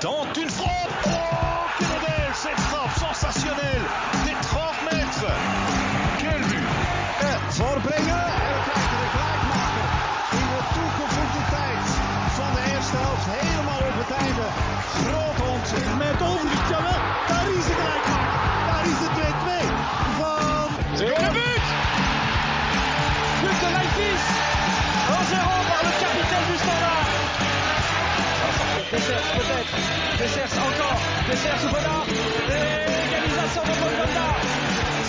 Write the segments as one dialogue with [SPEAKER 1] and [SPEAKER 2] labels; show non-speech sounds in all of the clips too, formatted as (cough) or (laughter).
[SPEAKER 1] Tente une frappe. Oh, quelle belle cette frappe Sensationnelle Des 30 mètres. Quel but.
[SPEAKER 2] Eh, voorbrengen
[SPEAKER 3] Dessers peut-être. Dessers encore. Dessers ou Bonnard. Et l'égalisation de Bonganda.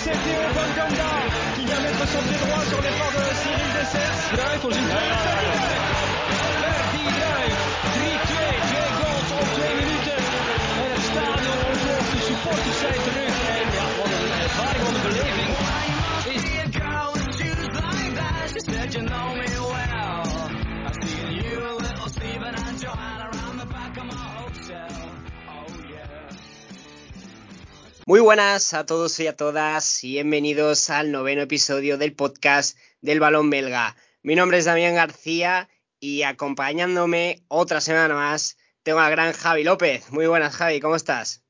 [SPEAKER 3] C'est Théo Bonganda qui vient mettre son pied droit sur l'effort de Cyril Dessers. Druif voor zijn tweede doelpunt. Verdi Druif. 3-2. Twee goals op twee minuten. En het stadion ontploft. De supporters zijn terug. En ja, wat een ervaring, wat een beleving.
[SPEAKER 4] Muy buenas a todos y a todas y bienvenidos al noveno episodio del podcast del balón belga. Mi nombre es Damián García y acompañándome otra semana más tengo al gran Javi López. Muy buenas Javi, ¿cómo estás?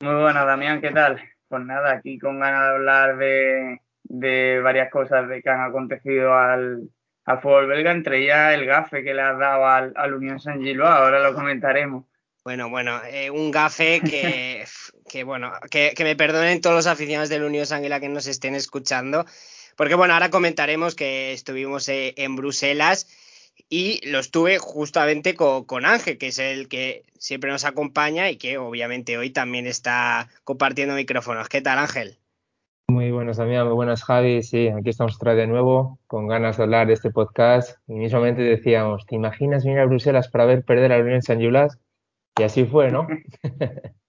[SPEAKER 5] Muy buenas, Damián, ¿qué tal? Pues nada, aquí con ganas de hablar de, de varias cosas de que han acontecido al, al fútbol belga, entre ellas el gafe que le has dado al, al Unión San Gilloa, ahora lo comentaremos.
[SPEAKER 4] Bueno, bueno, eh, un gafe que, (laughs) que bueno, que, que, me perdonen todos los aficionados del Unión Sanguila que nos estén escuchando, porque bueno, ahora comentaremos que estuvimos eh, en Bruselas y lo estuve justamente con, con, Ángel, que es el que siempre nos acompaña y que obviamente hoy también está compartiendo micrófonos. ¿Qué tal, Ángel?
[SPEAKER 6] Muy buenas, amigas, muy buenas, Javi. Sí, aquí estamos otra vez de nuevo, con ganas de hablar de este podcast. Y mismamente decíamos, ¿te imaginas venir a Bruselas para ver perder a la Unión San Gilloas? Y así fue, ¿no? (laughs)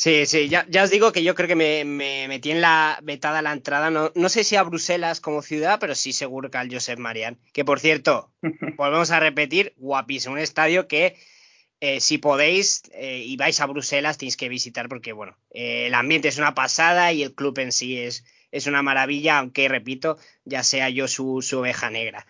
[SPEAKER 4] Sí, sí, ya, ya, os digo que yo creo que me, me metí en la vetada la entrada, no, no, sé si a Bruselas como ciudad, pero sí seguro que al Josep Marián, que por cierto, (laughs) volvemos a repetir, guapísimo, un estadio que eh, si podéis eh, y vais a Bruselas tenéis que visitar porque, bueno, eh, el ambiente es una pasada y el club en sí es, es una maravilla, aunque, repito, ya sea yo su, su oveja negra.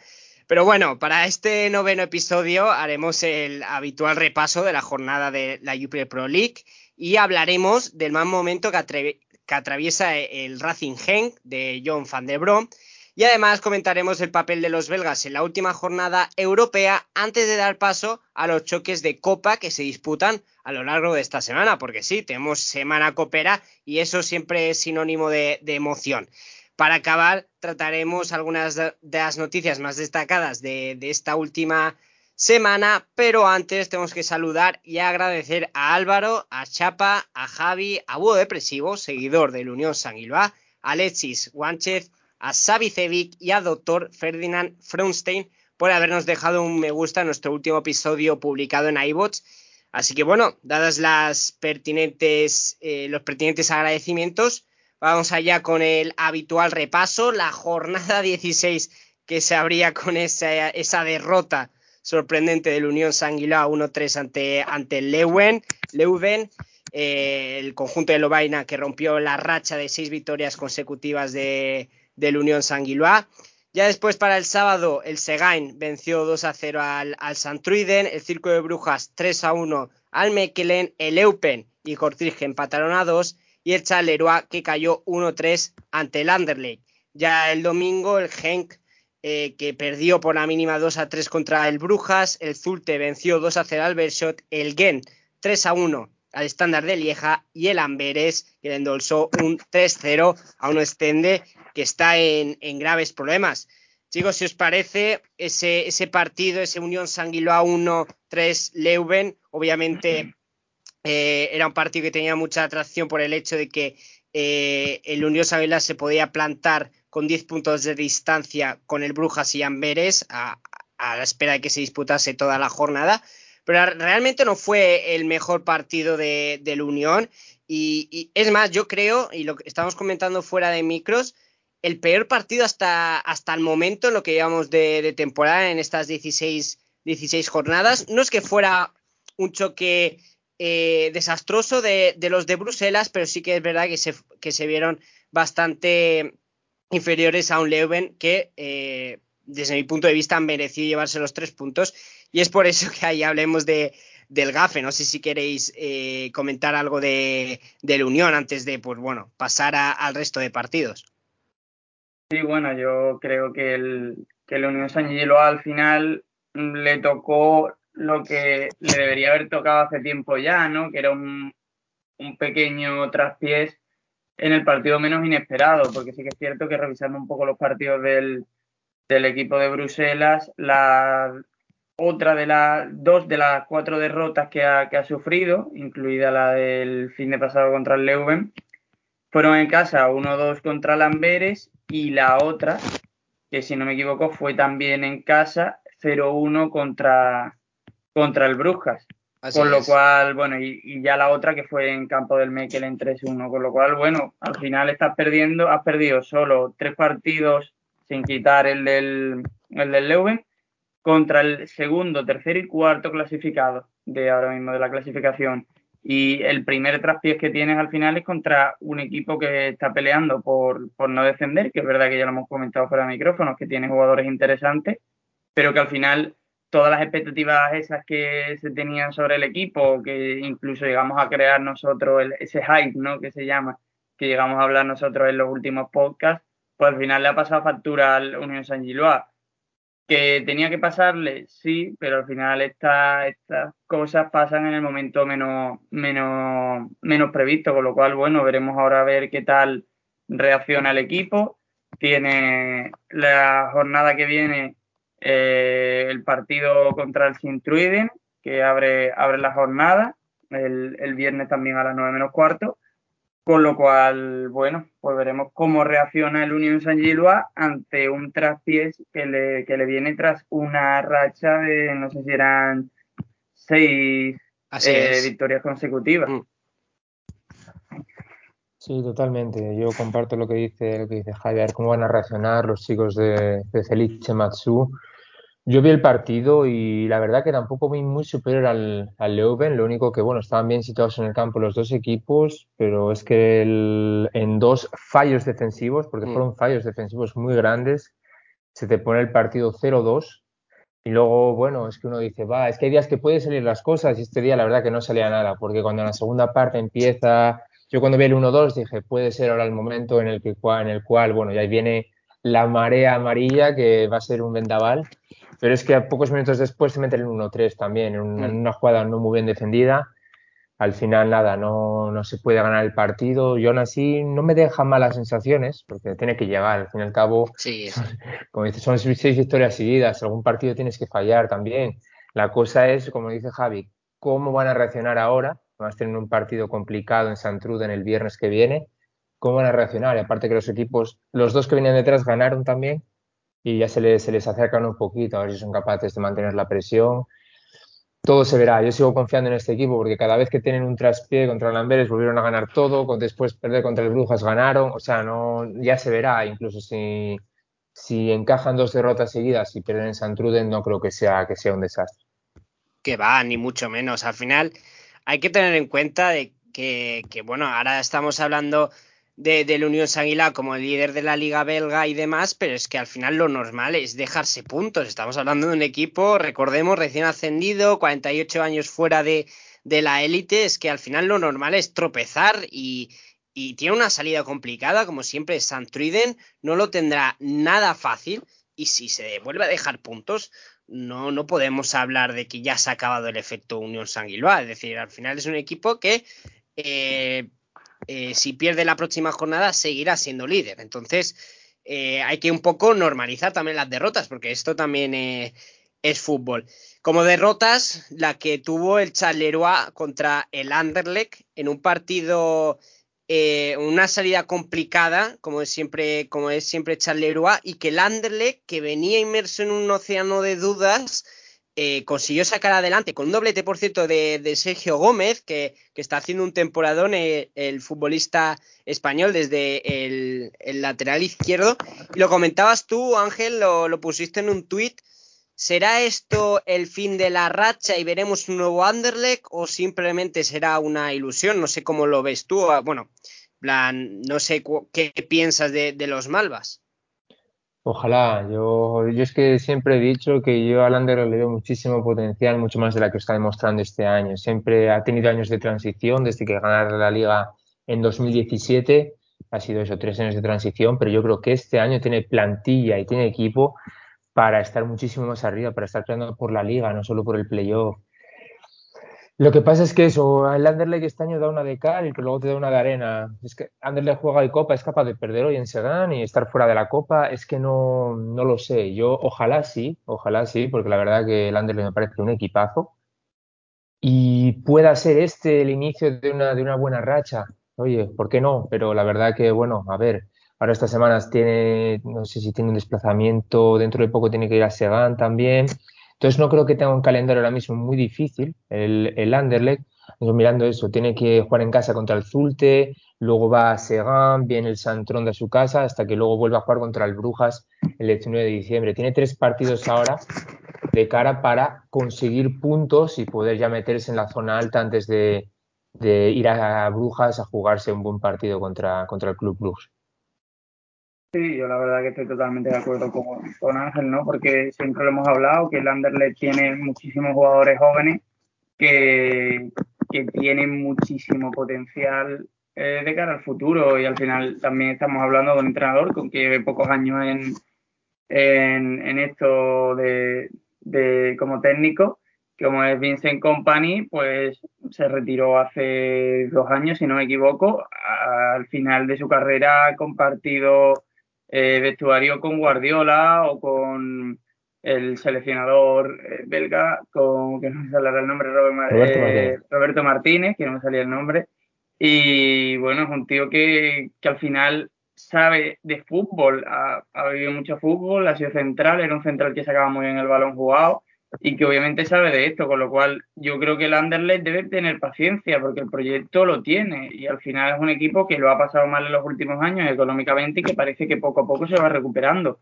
[SPEAKER 4] Pero bueno, para este noveno episodio haremos el habitual repaso de la jornada de la Jupiler Pro League y hablaremos del mal momento que, que atraviesa el Racing Genk de John van der Brom y además comentaremos el papel de los belgas en la última jornada europea antes de dar paso a los choques de copa que se disputan a lo largo de esta semana, porque sí, tenemos semana copera y eso siempre es sinónimo de, de emoción. Para acabar, trataremos algunas de las noticias más destacadas de, de, esta última semana, pero antes tenemos que saludar y agradecer a Álvaro, a Chapa, a Javi, a Búho Depresivo, seguidor del Unión Sanguilva, a Alexis Guánchez, a Xavi Cevic y a Dr. Ferdinand Frunstein por habernos dejado un me gusta en nuestro último episodio publicado en iBots. Así que bueno, dadas las pertinentes, eh, los pertinentes agradecimientos, Vamos allá con el habitual repaso, la jornada (laughs) 16 que se abría con esa, esa derrota sorprendente del Unión Sanguilá 1-3 ante, ante Leuven, Leuven eh, el conjunto de Lobaina que rompió la racha de seis victorias consecutivas de, del Unión Sanguilá. Ya después para el sábado el Segain venció 2 a 0 al, al Santruiden, el Circo de Brujas 3 a 1 al Mekelen, el Eupen y Cortrige empataron a 2 y el Charleroi que cayó 1-3 ante el Anderlecht. Ya el domingo el Genk eh, que perdió por la mínima 2-3 contra el Brujas, el Zulte venció 2-0 al Bershot, el Gent 3-1 al estándar de Lieja. Y el Amberes que le endolsó un 3-0 a un Estende que está en, en, graves problemas. Chicos, si os parece, ese, ese partido, ese Unión Sanguiloa 1-3 Leuven, obviamente eh, era un partido que tenía mucha atracción por el hecho de que eh, el Unión Sanguiloa se podía plantar con 10 puntos de distancia con el Brujas y Amberes a, la espera de que se disputase toda la jornada. pero realmente no fue el mejor partido de, la Unión. Y, es más, yo creo, y lo que estamos comentando fuera de micros, el peor partido hasta, hasta el momento en lo que llevamos de, temporada en estas 16, 16 jornadas. No es que fuera un choque eh, desastroso de, los de Bruselas, pero sí que es verdad que se, que se vieron bastante inferiores a un Leuven que, eh, desde mi punto de vista, han merecido llevarse los tres puntos. Y es por eso que ahí hablemos de, del GAFE. No sé si queréis eh, comentar algo de, la Unión antes de, pues bueno, pasar al resto de partidos.
[SPEAKER 5] Sí, bueno, yo creo que el, que la Unión San Gilo al final le tocó lo que le debería haber tocado hace tiempo ya, ¿no? Que era un, un pequeño traspiés en el partido menos inesperado, porque sí que es cierto que revisando un poco los partidos del, del equipo de Bruselas, la otra de las dos de las cuatro derrotas que ha, que ha sufrido, incluida la del fin de pasado contra el Leuven, fueron en casa 1-2 contra Lamberes y la otra, que si no me equivoco, fue también en casa 0-1 contra, contra el Brujas. Con lo cual, bueno, y, ya la otra que fue en campo del Mekel en 3-1. Con lo cual, bueno, al final estás perdiendo, has perdido solo tres partidos sin quitar el del, el del Leuven contra el segundo, tercero y cuarto clasificado de ahora mismo de la clasificación. Y el primer traspiés que tienes al final es contra un equipo que está peleando por, por no descender, que es verdad que ya lo hemos comentado fuera de micrófonos, que tiene jugadores interesantes, pero que al final todas las expectativas esas que se tenían sobre el equipo, que incluso llegamos a crear nosotros ese hype, ¿no? Que se llama, que llegamos a hablar nosotros en los últimos podcasts, pues al final le ha pasado factura al Unión San Gilois. Que tenía que pasarle, sí, pero al final estas cosas pasan en el momento menos, menos, menos previsto, con lo cual, bueno, veremos ahora a ver qué tal reacciona el equipo. Tiene la jornada que viene eh, el partido contra el Sintruiden, que abre, abre la jornada, el, el, viernes también a las 9 menos cuarto. Con lo cual, bueno, pues veremos cómo reacciona el Unión San Gilois ante un traspiés que le, que le viene tras una racha de, no sé si eran seis eh, victorias consecutivas. Mm.
[SPEAKER 6] Sí, totalmente. Yo comparto lo que dice, lo que dice Javier, cómo van a reaccionar los chicos de, de Felice Matsu. Yo vi el partido y la verdad que tampoco vi muy superior al, al Leuven. Lo único que, bueno, estaban bien situados en el campo los dos equipos, pero es que en dos fallos defensivos, porque mm. fueron fallos defensivos muy grandes, se te pone el partido 0-2 y luego, bueno, es que uno dice, va, es que hay días que pueden salir las cosas y este día la verdad que no salía nada, porque cuando en la segunda parte empieza yo cuando vi el 1-2 dije, puede ser ahora el momento en el, que, en el cual, bueno, ya viene la marea amarilla que va a ser un vendaval, pero es que a pocos minutos después se mete el 1-3 también, en una, en una, jugada no muy bien defendida. Al final, nada, no, no se puede ganar el partido. Yo aún así no me deja malas sensaciones, porque tiene que llegar. Al fin y al cabo,
[SPEAKER 4] sí. (laughs)
[SPEAKER 6] como dices, son seis victorias seguidas. Algún partido tienes que fallar también. La cosa es, como dice Javi, cómo van a reaccionar ahora Además tienen un partido complicado en en el viernes que viene. ¿Cómo van a reaccionar? Y aparte que los equipos, los dos que venían detrás ganaron también y ya se les, se les acercan un poquito, a ver si son capaces de mantener la presión. Todo se verá. Yo sigo confiando en este equipo porque cada vez que tienen un traspié contra el Amberes volvieron a ganar todo, después perder contra el Brujas ganaron, o sea, no, ya se verá. Incluso si, si encajan dos derrotas seguidas y pierden en Santruden, no creo que sea, que sea un desastre.
[SPEAKER 4] Que va, ni mucho menos. Al final, hay que tener en cuenta de que, bueno, ahora estamos hablando de, la Unión Sanguila como el líder de la Liga Belga y demás, pero es que al final lo normal es dejarse puntos. Estamos hablando de un equipo, recordemos, recién ascendido, 48 años fuera de, la élite, es que al final lo normal es tropezar y, y tiene una salida complicada, como siempre Truiden, no lo tendrá nada fácil y si se vuelve a dejar puntos, no, no podemos hablar de que ya se ha acabado el efecto Unión Sanguiloa. Es decir, al final es un equipo que eh, eh, si pierde la próxima jornada seguirá siendo líder. Entonces eh, hay que un poco normalizar también las derrotas, porque esto también es fútbol. Como derrotas, la que tuvo el Charleroi contra el Anderlecht en un partido eh, una salida complicada, como es siempre, como es siempre Charleroi, y que el Anderlecht, que venía inmerso en un océano de dudas, eh, consiguió sacar adelante con un doblete, por cierto, de, Sergio Gómez, que, que, está haciendo un temporadón eh, el futbolista español desde el, el, lateral izquierdo. Lo comentabas tú, Ángel, lo, lo pusiste en un tuit. ¿Será esto el fin de la racha y veremos un nuevo Anderlecht o simplemente será una ilusión? No sé cómo lo ves tú. Bueno, no sé qué piensas de, de los Malvas.
[SPEAKER 6] Ojalá, yo, es que siempre he dicho que yo al Ander le veo muchísimo potencial, mucho más de la que está demostrando este año. Siempre ha tenido años de transición desde que ganar la liga en 2017. Ha sido eso, tres años de transición, pero yo creo que este año tiene plantilla y tiene equipo para estar muchísimo más arriba, para estar peleando por la liga, no solo por el playoff. Lo que pasa es que eso, el Anderlecht este año da una de cal y luego te da una de arena. Es que Anderlecht juega de Copa, es capaz de perder hoy en Sedan y estar fuera de la Copa, es que no, no lo sé. Yo ojalá sí, ojalá sí, porque la verdad que el Anderlecht me parece un equipazo. Y pueda ser este el inicio de una, de una buena racha. Oye, ¿por qué no? Pero la verdad que, bueno, a ver, ahora estas semanas tiene, no sé si tiene un desplazamiento, dentro de poco tiene que ir a Sedan también. Entonces no creo que tenga un calendario ahora mismo muy difícil el, el Anderlecht. Mirando eso, tiene que jugar en casa contra el Zulte, luego va a Segan, viene el Santrón de su casa, hasta que luego vuelva a jugar contra el Brujas el 19 de diciembre. Tiene tres partidos ahora de cara para conseguir puntos y poder ya meterse en la zona alta antes de, de ir a Brujas a jugarse un buen partido contra, contra el Club Brujas.
[SPEAKER 5] Sí, yo la verdad que estoy totalmente de acuerdo con, con, Ángel, ¿no? Porque siempre lo hemos hablado, que el Anderlecht tiene muchísimos jugadores jóvenes que, que tienen muchísimo potencial eh, de cara al futuro y al final también estamos hablando de un entrenador con que lleve pocos años en, en, en esto de, de, como técnico, como es Vincent Company, pues se retiró hace dos años, si no me equivoco. Al final de su carrera ha compartido eh, vestuario con Guardiola o con el seleccionador eh, belga, con que no me sale el nombre, Robert,
[SPEAKER 6] Roberto,
[SPEAKER 5] eh,
[SPEAKER 6] Martínez.
[SPEAKER 5] Roberto, Martínez. que no me salía el nombre. Y bueno, es un tío que, que al final sabe de fútbol, ha, ha, vivido mucho fútbol, ha sido central, era un central que sacaba muy bien el balón jugado y que obviamente sabe de esto, con lo cual yo creo que el Anderlecht debe tener paciencia porque el proyecto lo tiene y al final es un equipo que lo ha pasado mal en los últimos años económicamente y que parece que poco a poco se va recuperando.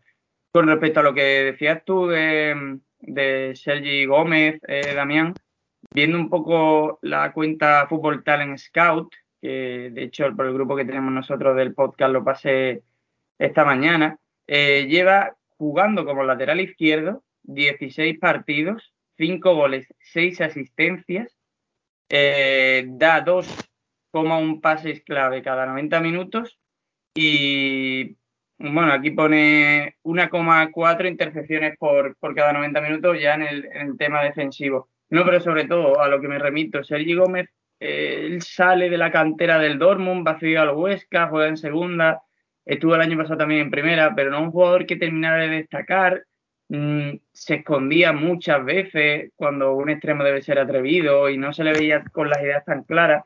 [SPEAKER 5] Con respecto a lo que decías tú de, de Sergi Gómez, eh, Damián, viendo un poco la cuenta Fútbol Talent Scout, que de hecho por el grupo que tenemos nosotros del podcast lo pasé esta mañana, eh, lleva jugando como lateral izquierdo 16 partidos, 5 goles, 6 asistencias, eh, da 2,1 pases clave cada 90 minutos y bueno, aquí pone 1,4 intercepciones por, por cada 90 minutos ya en el, tema defensivo. No, pero sobre todo a lo que me remito, Sergi Gómez, eh, él sale de la cantera del Dortmund, va a seguir al Huesca, juega en segunda, estuvo el año pasado también en primera, pero no un jugador que terminara de destacar, se escondía muchas veces cuando un extremo debe ser atrevido y no se le veía con las ideas tan claras,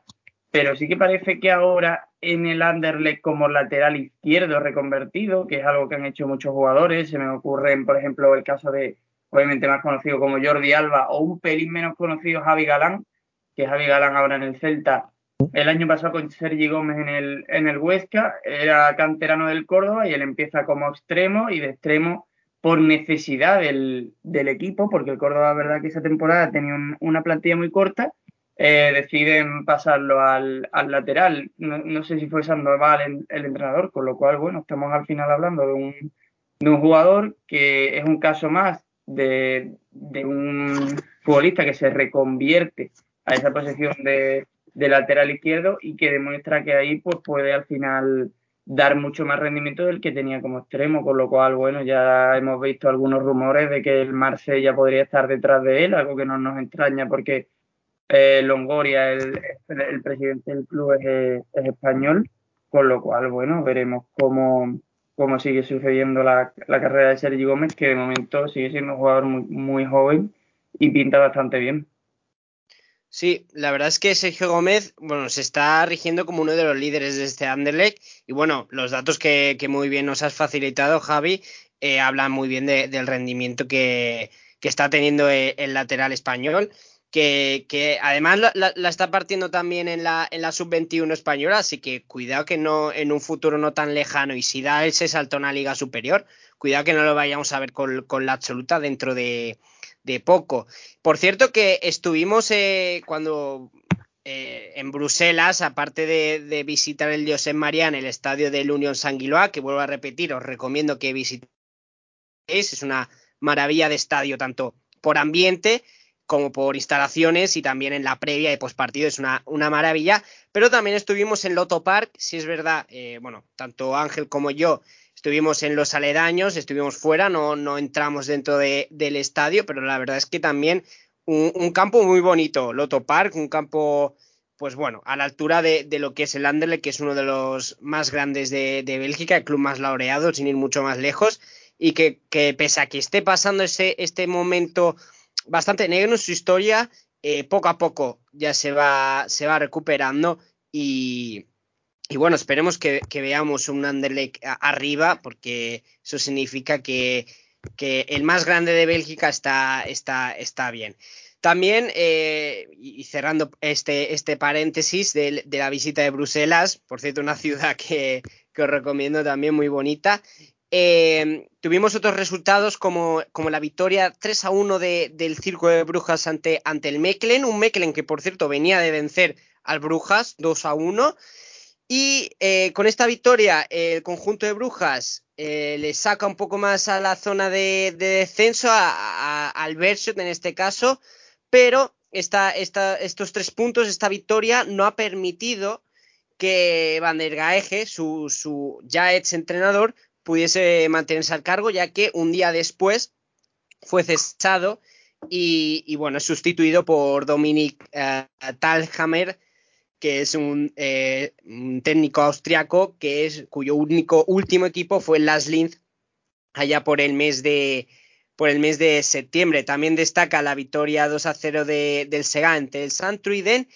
[SPEAKER 5] pero sí que parece que ahora en el Anderlecht como lateral izquierdo reconvertido, que es algo que han hecho muchos jugadores, se me ocurre, por ejemplo, el caso de, obviamente más conocido como Jordi Alba o un pelín menos conocido Javi Galán, que Javi Galán ahora en el Celta, el año pasado con Sergi Gómez en el, en el Huesca, era canterano del Córdoba y él empieza como extremo y de extremo por necesidad del, equipo, porque el Córdoba, verdad que esa temporada tenía un, una plantilla muy corta, eh, deciden pasarlo al, al lateral. No, sé si fue Sandoval el, el, entrenador, con lo cual, bueno, estamos al final hablando de un, jugador que es un caso más de, de un futbolista que se reconvierte a esa posición de, de lateral izquierdo y que demuestra que ahí pues puede al final dar mucho más rendimiento del que tenía como extremo, con lo cual, bueno, ya hemos visto algunos rumores de que el Marsella podría estar detrás de él, algo que no nos extraña porque eh, Longoria, el, el, presidente del club, es, es, español, con lo cual, bueno, veremos cómo, cómo sigue sucediendo la, la, carrera de Sergi Gómez, que de momento sigue siendo un jugador muy, muy joven y pinta bastante bien.
[SPEAKER 4] Sí, la verdad es que Sergio Gómez, bueno, se está rigiendo como uno de los líderes de este Anderlecht. Y bueno, los datos que, que muy bien nos has facilitado, Javi, eh, hablan muy bien de, del rendimiento que, que está teniendo el, el lateral español que, que además la, la, está partiendo también en la, en la sub-21 española, así que cuidado que no en un futuro no tan lejano y si da ese salto a una liga superior, cuidado que no lo vayamos a ver con, con la absoluta dentro de, de, poco. Por cierto que estuvimos eh, cuando eh, en Bruselas, aparte de, visitar el Josep María en el estadio del Unión Sanguiloa, que vuelvo a repetir, os recomiendo que visitéis, es una maravilla de estadio, tanto por ambiente, como por instalaciones y también en la previa y postpartido es una, una maravilla. Pero también estuvimos en Loto Park, si es verdad, eh, bueno, tanto Ángel como yo estuvimos en los aledaños, estuvimos fuera, no, no entramos dentro de, del estadio, pero la verdad es que también un, campo muy bonito, Loto Park, un campo, pues bueno, a la altura de, de lo que es el Anderlecht, que es uno de los más grandes de, de, Bélgica, el club más laureado, sin ir mucho más lejos, y que, que pese a que esté pasando ese, este momento bastante negro en su historia, eh, poco a poco ya se va, se va recuperando y, y bueno, esperemos que, veamos un Anderlecht arriba porque eso significa que, el más grande de Bélgica está, está, está bien. También, eh, y cerrando este, este paréntesis de, la visita de Bruselas, por cierto, una ciudad que, os recomiendo también muy bonita, eh, tuvimos otros resultados como, como, la victoria 3 a 1 de, del Circo de Brujas ante, ante el Meclen, un Meclen que por cierto venía de vencer al Brujas 2 a 1. Y eh, con esta victoria el conjunto de Brujas eh, le saca un poco más a la zona de, de descenso, a, a, al Bershot en este caso, pero estos tres puntos, esta victoria no ha permitido que Van su, su ya ex entrenador, pudiese mantenerse al cargo, ya que un día después fue cesado y, bueno, sustituido por Dominic uh, Talhammer, que es un, eh, un, técnico austriaco que es, cuyo único último equipo fue Las Linz allá por el mes de por el mes de septiembre. También destaca la victoria 2 a 0 de, del Sega ante el Santruiden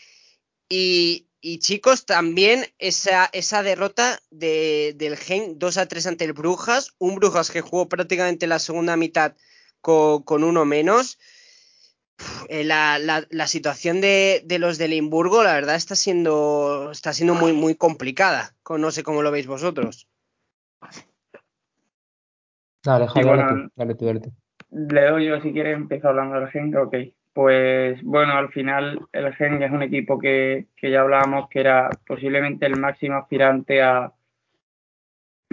[SPEAKER 4] y, y chicos, también esa, esa derrota de, del Gen 2 a 3 ante el Brujas, un Brujas que jugó prácticamente la segunda mitad con, con uno menos. Eh, la, la, la, situación de, de, los de Limburgo, la verdad, está siendo, está siendo muy, muy complicada. No sé cómo lo veis vosotros.
[SPEAKER 6] Dale, Javi, bueno, dale, tú, dale tú, dale tú.
[SPEAKER 5] Le doy yo si quieres empezar hablando del Gen, ok. Pues bueno, al final el Gen es un equipo que, que ya hablábamos que era posiblemente el máximo aspirante a,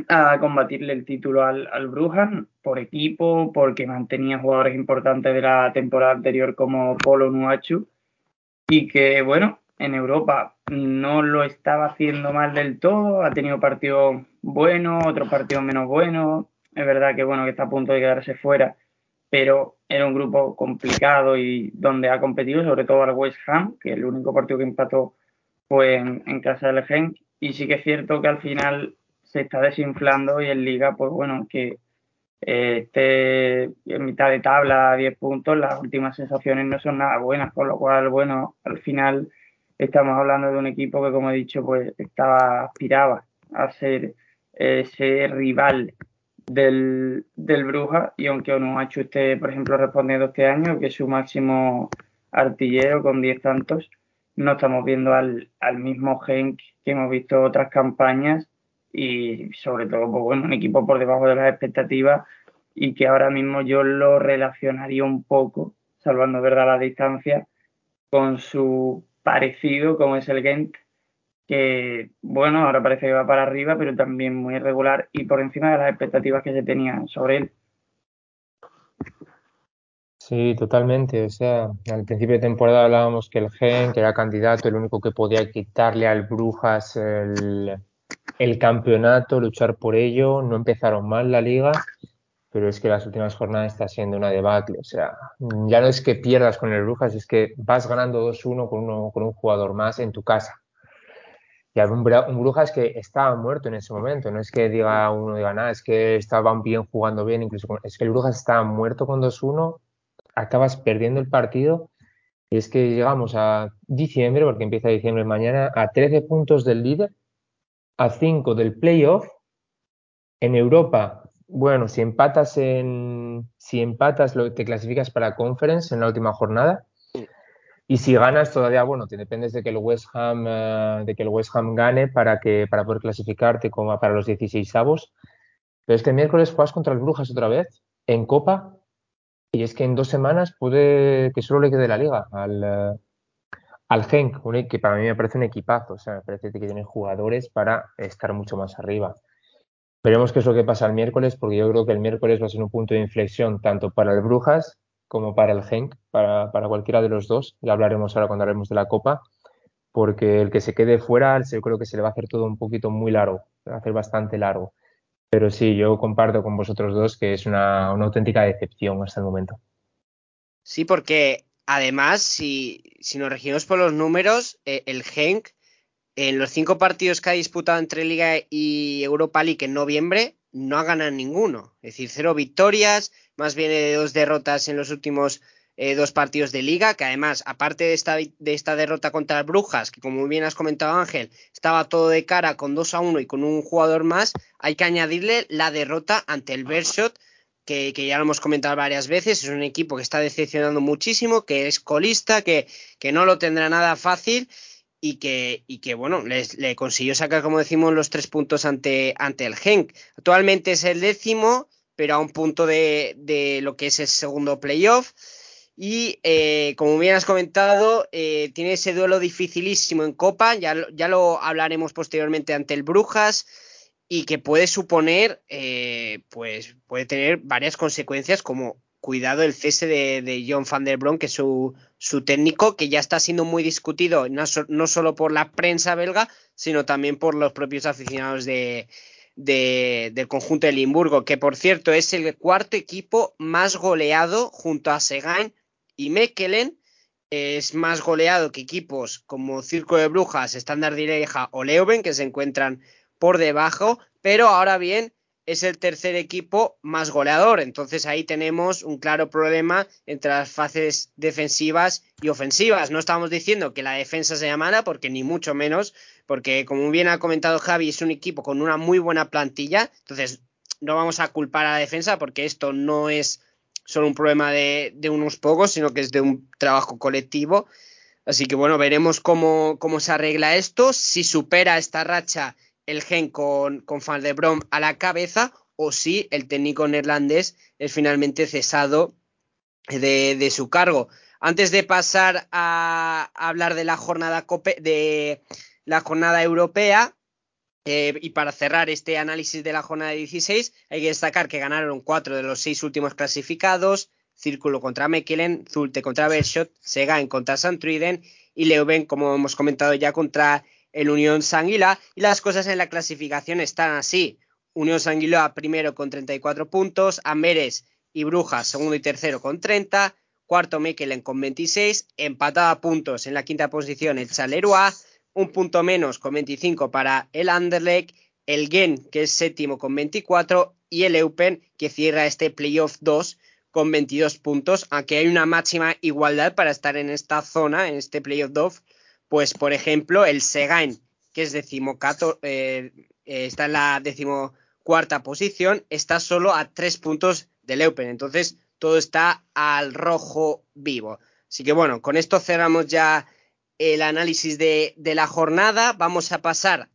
[SPEAKER 5] a combatirle el título al, al Brujas por equipo, porque mantenía jugadores importantes de la temporada anterior como Polo Nuachu y que bueno, en Europa no lo estaba haciendo mal del todo, ha tenido partidos buenos, otros partidos menos buenos, es verdad que bueno que está a punto de quedarse fuera pero era un grupo complicado y donde ha competido sobre todo al West Ham, que el único partido que empató fue en, en casa del Genk, y sí que es cierto que al final se está desinflando y en Liga, pues bueno, que eh, esté en mitad de tabla a 10 puntos, las últimas sensaciones no son nada buenas, con lo cual, bueno, al final estamos hablando de un equipo que, como he dicho, pues estaba, aspiraba a ser ese rival del, del Bruja y aunque Onuachu esté, por ejemplo, respondiendo este año, que es su máximo artillero con 10 tantos, no estamos viendo al, al mismo Genk que hemos visto otras campañas y sobre todo, pues un equipo por debajo de las expectativas y que ahora mismo yo lo relacionaría un poco, salvando verdad la distancia, con su parecido como es el Gent que bueno, ahora parece que va para arriba, pero también muy irregular y por encima de las expectativas que se tenían sobre él.
[SPEAKER 6] Sí, totalmente. O sea, al principio de temporada hablábamos que el Gen, que era candidato, el único que podía quitarle al Brujas el, el campeonato, luchar por ello. No empezaron mal la liga, pero es que las últimas jornadas está siendo una debacle. O sea, ya no es que pierdas con el Brujas, es que vas ganando 2-1 con, uno, con un jugador más en tu casa y un, un Brujas que estaba muerto en ese momento, no es que diga uno diga nada, es que estaban bien jugando bien, incluso con, es que el Brujas estaba muerto con 2-1, acabas perdiendo el partido y es que llegamos a diciembre, porque empieza diciembre mañana, a 13 puntos del líder, a 5 del playoff, en Europa bueno, si empatas en. Si empatas, lo, te clasificas para Conference en la última jornada. Y si ganas, todavía, bueno, te dependes de que el West Ham, eh, de que el West Ham gane para, que, para poder clasificarte como para los 16 avos. Pero es que el miércoles juegas contra el Brujas otra vez, en Copa, y es que en dos semanas puede que solo le quede la liga al, uh, al Genk, que para mí me parece un equipazo, o sea, me parece que tienen jugadores para estar mucho más arriba. Veremos qué es lo que pasa el miércoles, porque yo creo que el miércoles va a ser un punto de inflexión tanto para el Brujas como para el Genk, para, para cualquiera de los dos. Ya hablaremos ahora cuando hablemos de la Copa, porque el que se quede fuera, yo creo que se le va a hacer todo un poquito muy largo, va a hacer bastante largo. Pero sí, yo comparto con vosotros dos que es una, una auténtica decepción hasta el momento.
[SPEAKER 4] Sí, porque además, si, si nos regimos por los números, eh, el Genk en los cinco partidos que ha disputado entre Liga y Europa League en noviembre no ha ganado ninguno. Es decir, cero victorias, más viene de dos derrotas en los últimos eh, dos partidos de liga, que además, aparte de esta, de esta derrota contra el Brujas, que como bien has comentado Ángel, estaba todo de cara con 2 a 1 y con un jugador más, hay que añadirle la derrota ante el Bershot, que, ya lo hemos comentado varias veces, es un equipo que está decepcionando muchísimo, que es colista, que, que no lo tendrá nada fácil y que, y que bueno, le consiguió sacar, como decimos, los tres puntos ante, ante el Genk. Actualmente es el décimo, pero a un punto de, de lo que es el segundo playoff. Y eh, como bien has comentado, eh, tiene ese duelo dificilísimo en Copa, ya, ya, lo hablaremos posteriormente ante el Brujas, y que puede suponer, eh, pues puede tener varias consecuencias, como cuidado el cese de, de John van der Bron, que es su, su, técnico, que ya está siendo muy discutido, no, so, no solo por la prensa belga, sino también por los propios aficionados de, de, del conjunto de Limburgo, que por cierto es el cuarto equipo más goleado junto a Segain y Mekelen. Es más goleado que equipos como Circo de Brujas, Standard Lieja o Leuven, que se encuentran por debajo, pero ahora bien es el tercer equipo más goleador. Entonces ahí tenemos un claro problema entre las fases defensivas y ofensivas. No estamos diciendo que la defensa sea mala, porque ni mucho menos, porque como bien ha comentado Javi, es un equipo con una muy buena plantilla. Entonces no vamos a culpar a la defensa porque esto no es solo un problema de, de unos pocos, sino que es de un trabajo colectivo. Así que bueno, veremos cómo, cómo se arregla esto, si supera esta racha el gen con, con Van de Brom a la cabeza o si el técnico neerlandés es finalmente cesado de, de su cargo. Antes de pasar a, hablar de la jornada de la jornada europea eh, y para cerrar este análisis de la jornada 16 hay que destacar que ganaron cuatro de los seis últimos clasificados Círculo contra Mechelen, Zulte contra Bershot, Segan contra Santruiden y Leuven, como hemos comentado ya, contra el Unión Sanguila y las cosas en la clasificación están así. Unión Sanguila primero con 34 puntos, Amberes y Brujas segundo y tercero con 30, cuarto Mekelen con 26, empatada puntos en la quinta posición el Charleroi, un punto menos con 25 para el Anderlecht, el Gen que es séptimo con 24 y el Eupen que cierra este playoff 2 con 22 puntos, aunque hay una máxima igualdad para estar en esta zona, en este playoff 2, pues, por ejemplo, el Segain, que es decimocato, eh, eh, está en la decimocuarta posición, está solo a tres puntos del Eupen. Entonces, todo está al rojo vivo. Así que bueno, con esto cerramos ya el análisis de, la jornada. Vamos a pasar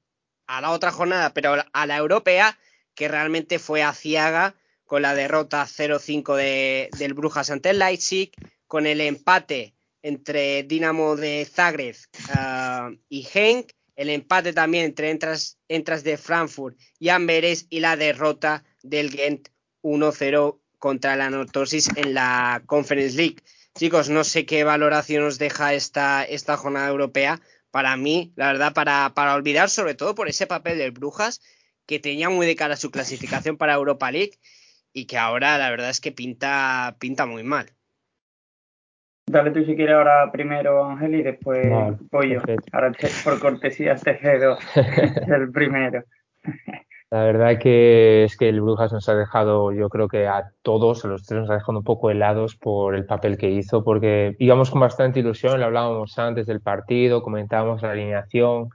[SPEAKER 4] a la otra jornada, pero a la europea, que realmente fue aciaga con la derrota 0-5 de, del Brujas ante el Leipzig, con el empate entre Dinamo de Zagreb uh, y Genk, el empate también entre entras, entras de Frankfurt y Amberes y la derrota del Gent 1-0 contra la Nortosis en la Conference League. Chicos, no sé qué valoración os deja esta, esta jornada europea. Para mí, la verdad, para, para olvidar sobre todo por ese papel del Brujas, que tenía muy de cara su clasificación para Europa League y que ahora la verdad es que pinta, pinta muy mal.
[SPEAKER 5] Dale tú si quieres ahora primero, Ángel, y después vale, yo. Perfecto. Ahora te, por cortesía te cedo (laughs) el primero.
[SPEAKER 6] La verdad que es que el Brujas nos ha dejado, yo creo que a todos, a los tres nos ha dejado un poco helados por el papel que hizo, porque íbamos con bastante ilusión, lo hablábamos antes del partido, comentábamos la alineación,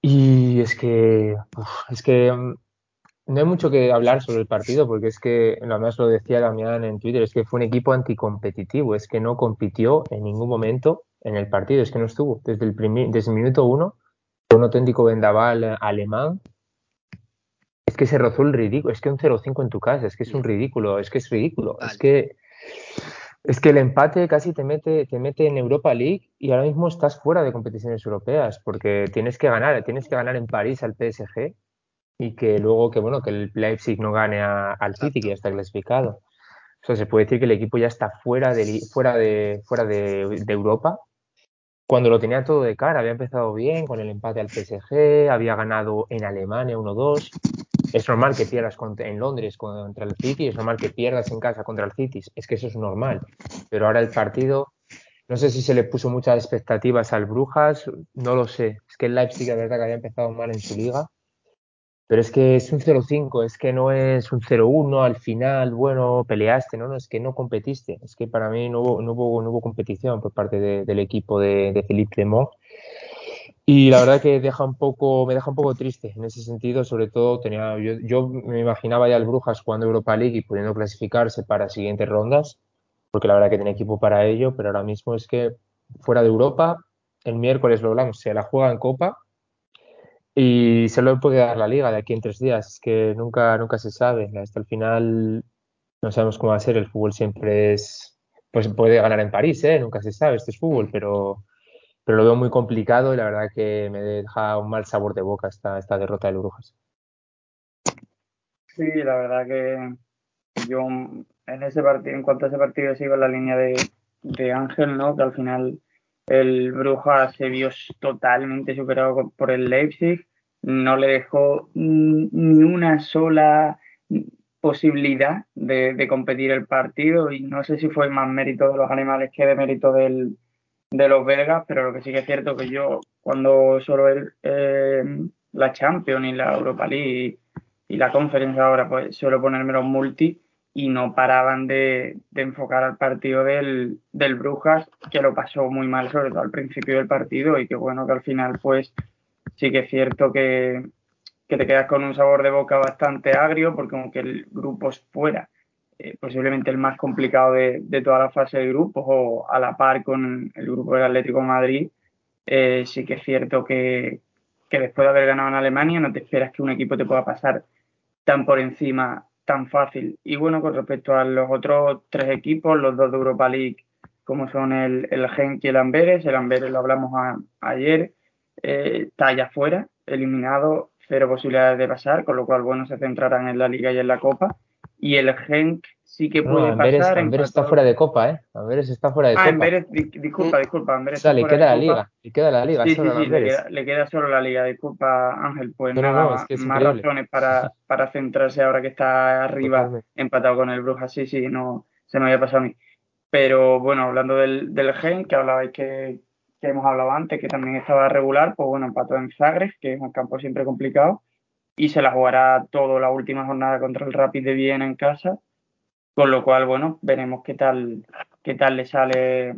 [SPEAKER 6] y es que, uf, es que no hay mucho que hablar sobre el partido porque es que, además lo decía Damián en Twitter, es que fue un equipo anticompetitivo, es que no compitió en ningún momento en el partido, es que no estuvo. Desde el, desde el minuto uno, un auténtico vendaval alemán. Es que se rozó el ridículo, es que un 0-5 en tu casa, es que es un ridículo, es que es ridículo, es que es que el empate casi te mete, te mete en Europa League y ahora mismo estás fuera de competiciones europeas porque tienes que ganar, tienes que ganar en París al PSG y que luego que bueno que el Leipzig no gane al City que ya está clasificado. O sea, se puede decir que el equipo ya está fuera de fuera de fuera de, Europa. Cuando lo tenía todo de cara, había empezado bien con el empate al PSG, había ganado en Alemania 1-2. Es normal que pierdas en Londres contra el City, es normal que pierdas en casa contra el City, es que eso es normal. Pero ahora el partido, no sé si se le puso muchas expectativas al Brujas, no lo sé. Es que el Leipzig, la verdad, que había empezado mal en su liga pero es que es un 0-5, es que no es un 0-1 al final, bueno, peleaste, ¿no? no, es que no competiste. Es que para mí no hubo, no hubo, competición por parte del equipo de, de Philippe Clement. Y la verdad que deja un poco, me deja un poco triste en ese sentido, sobre todo tenía, yo, yo me imaginaba ya al Brujas jugando Europa League y pudiendo clasificarse para siguientes rondas, porque la verdad que tiene equipo para ello, pero ahora mismo es que fuera de Europa, el miércoles lo hablamos, se la juega en Copa y se lo puede dar la liga de aquí en tres días, es que nunca, nunca se sabe. Hasta el final no sabemos cómo va a ser. El fútbol siempre es, pues puede ganar en París, ¿eh? nunca se sabe, este es fútbol, pero, pero lo veo muy complicado y la verdad que me deja un mal sabor de boca esta, esta derrota de Brujas.
[SPEAKER 5] Sí, la verdad que yo en ese partido, en cuanto a ese partido sigo en la línea de, de Ángel, ¿no? Que al final el Brujas se vio totalmente superado por el Leipzig no le dejó ni una sola posibilidad de, competir el partido. Y no sé si fue más mérito de los animales que de mérito del, de los belgas, pero lo que sí que es cierto que yo cuando suelo ver eh, la Champions y la Europa League y, la Conference ahora, pues suelo ponerme los multi y no paraban de, enfocar al partido del, del Brujas, que lo pasó muy mal, sobre todo al principio del partido y que bueno que al final pues sí que es cierto que, te quedas con un sabor de boca bastante agrio, porque aunque el grupo fuera eh, posiblemente el más complicado de, toda la fase de grupos o a la par con el grupo del Atlético Madrid, eh, sí que es cierto que, después de haber ganado en Alemania no te esperas que un equipo te pueda pasar tan por encima, tan fácil. Y bueno, con respecto a los otros tres equipos, los dos de Europa League, como son el, el Genk y el Amberes, el Amberes lo hablamos ayer, eh, está allá afuera, eliminado, cero posibilidades de pasar, con lo cual, bueno, se centrarán en la Liga y en la Copa. Y el Genk sí que puede pasar.
[SPEAKER 6] Amberes está fuera de Copa, ¿eh? Amberes está fuera de
[SPEAKER 5] ah,
[SPEAKER 6] Copa.
[SPEAKER 5] Amberes, disculpa, disculpa. Amberes
[SPEAKER 6] o sea, le queda la Liga. Le queda la Liga.
[SPEAKER 5] Sí, sí, sí, le queda, solo la Liga. Disculpa, Ángel. Pues nada, más razones para, para centrarse ahora que está arriba, empatado con el Brujas. Sí, sí, no se me había pasado a mí. Pero bueno, hablando del, del Gen, que hablabais que, que hemos hablado antes, que también estaba regular, pues bueno, empató en Zagreb, que es un campo siempre complicado, y se la jugará toda la última jornada contra el Rapid de Viena en casa, con lo cual, bueno, veremos qué tal, qué tal le sale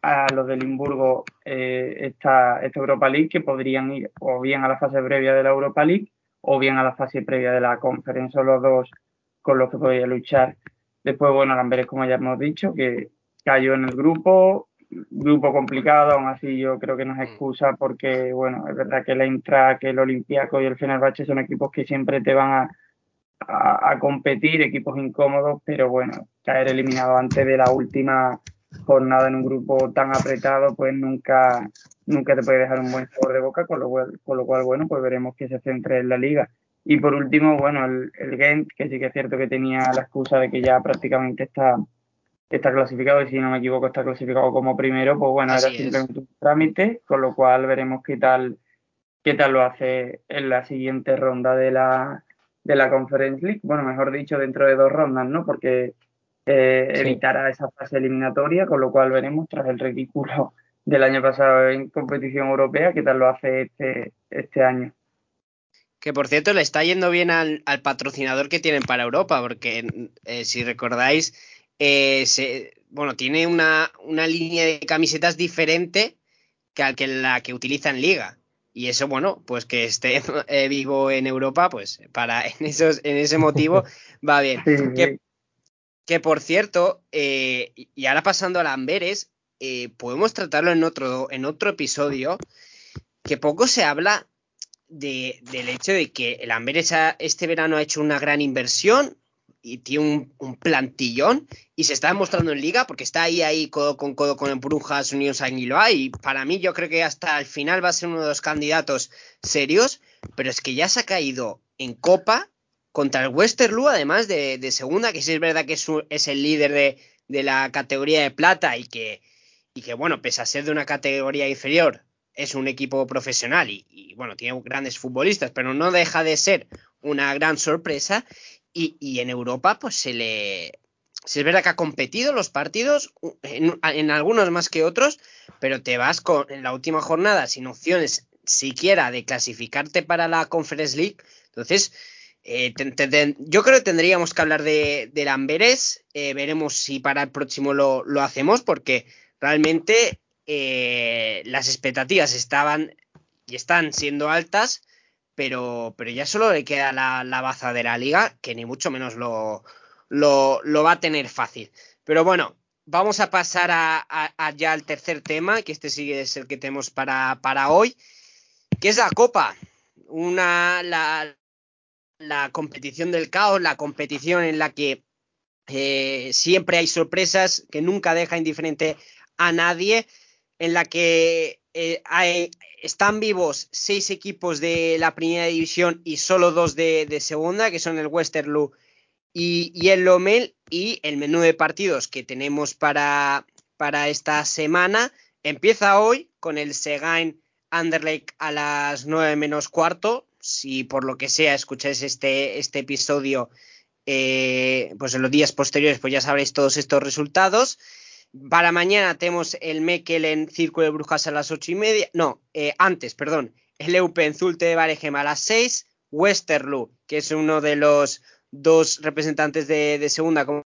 [SPEAKER 5] a los de Limburgo eh, esta, esta Europa League, que podrían ir o bien a la fase previa de la Europa League o bien a la fase previa de la Conference, son los dos con los que podría luchar. Después, bueno, Lamberes, como ya hemos dicho, que cayó en el grupo, grupo complicado, aún así yo creo que no es mm. excusa porque, bueno, es verdad que la que el Olympiaco y el Fenerbahce son equipos que siempre te van a, a, competir, equipos incómodos, pero bueno, caer eliminado antes de la última jornada en un grupo tan apretado, pues nunca, nunca te puede dejar un buen sabor de boca, con lo, cual, con lo cual, bueno, pues veremos que se centre en la liga. Y por último, bueno, el, el Gent, que sí que es cierto que tenía la excusa de que ya prácticamente está está clasificado y si no me equivoco está clasificado como primero, pues bueno, era simplemente un trámite, con lo cual veremos qué tal qué tal lo hace en la siguiente ronda de la de la Conference League, bueno, mejor dicho, dentro de dos rondas, ¿no? Porque eh, evitará esa fase eliminatoria, con lo cual veremos tras el ridículo del año pasado en competición europea, qué tal lo hace este, este año.
[SPEAKER 4] Que por cierto le está yendo bien al, patrocinador que tienen para Europa, porque eh, si recordáis, eh, se, bueno, tiene una, una, línea de camisetas diferente que, que la que utiliza en Liga. y eso, bueno, pues que esté (laughs) eh, vivo en Europa, pues para (laughs) en, esos, en ese motivo (laughs) va bien.
[SPEAKER 5] Sí, sí.
[SPEAKER 4] Que, que, por cierto, eh, y ahora pasando a Lamberes, eh, podemos tratarlo en otro, en otro episodio, que poco se habla de, del hecho de que el Amberes este verano ha hecho una gran inversión y tiene un, un, plantillón y se está demostrando en liga porque está ahí, ahí codo con codo con el Brujas Unión Aguiloa y para mí yo creo que hasta el final va a ser uno de los candidatos serios, pero es que ya se ha caído en Copa contra el Westerloo, además de, de segunda, que sí es verdad que es, es el líder de, de, la categoría de plata y que, y que, bueno, pese a ser de una categoría inferior, es un equipo profesional y, y, bueno, tiene grandes futbolistas, pero no deja de ser una gran sorpresa. Y, en Europa, pues se le. Si es verdad que ha competido los partidos, en, en, algunos más que otros, pero te vas con en la última jornada sin opciones siquiera de clasificarte para la Conference League. Entonces, eh, yo creo que tendríamos que hablar de, de Lamberes. Eh, veremos si para el próximo lo, lo hacemos, porque realmente eh, las expectativas estaban y están siendo altas, pero, pero ya solo le queda la, la, baza de la liga, que ni mucho menos lo, lo, va a tener fácil. Pero bueno, vamos a pasar a, ya al tercer tema, que este sí es el que tenemos para, para hoy, que es la Copa. Una, la, la competición del caos, la competición en la que eh, siempre hay sorpresas, que nunca deja indiferente a nadie en la que eh, hay, están vivos seis equipos de la primera división y solo dos de, segunda, que son el Westerloo y, y, el Lomel, y el menú de partidos que tenemos para, para esta semana empieza hoy con el Segain Anderlecht a las nueve menos cuarto. Si por lo que sea escucháis este, este episodio, eh, pues en los días posteriores, pues ya sabréis todos estos resultados. Para mañana tenemos el Mekelen Círculo de Brujas a las ocho y media. No, eh, antes, perdón. El Eupen Zulte de Baregem a las seis. Westerloo, que es uno de los dos representantes de, de, segunda, como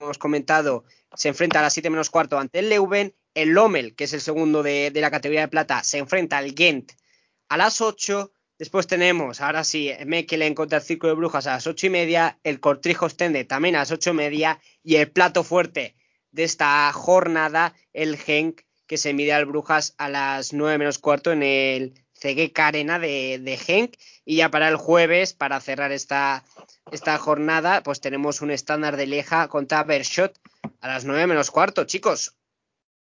[SPEAKER 4] hemos comentado, se enfrenta a las siete menos cuarto ante el Leuven. El Lommel, que es el segundo de, de, la categoría de plata, se enfrenta al Ghent a las ocho. Después tenemos, ahora sí, Mekelen contra el Círculo de Brujas a las ocho y media. El Cortrijo Stende también a las ocho y media. Y el plato fuerte de esta jornada, el Genk, que se mide al Brujas a las 9 menos cuarto en el CGK Arena de, de Genk. Y ya para el jueves, para cerrar esta, esta jornada, pues tenemos un estándar de Leja contra Bershot a las 9 menos cuarto. Chicos,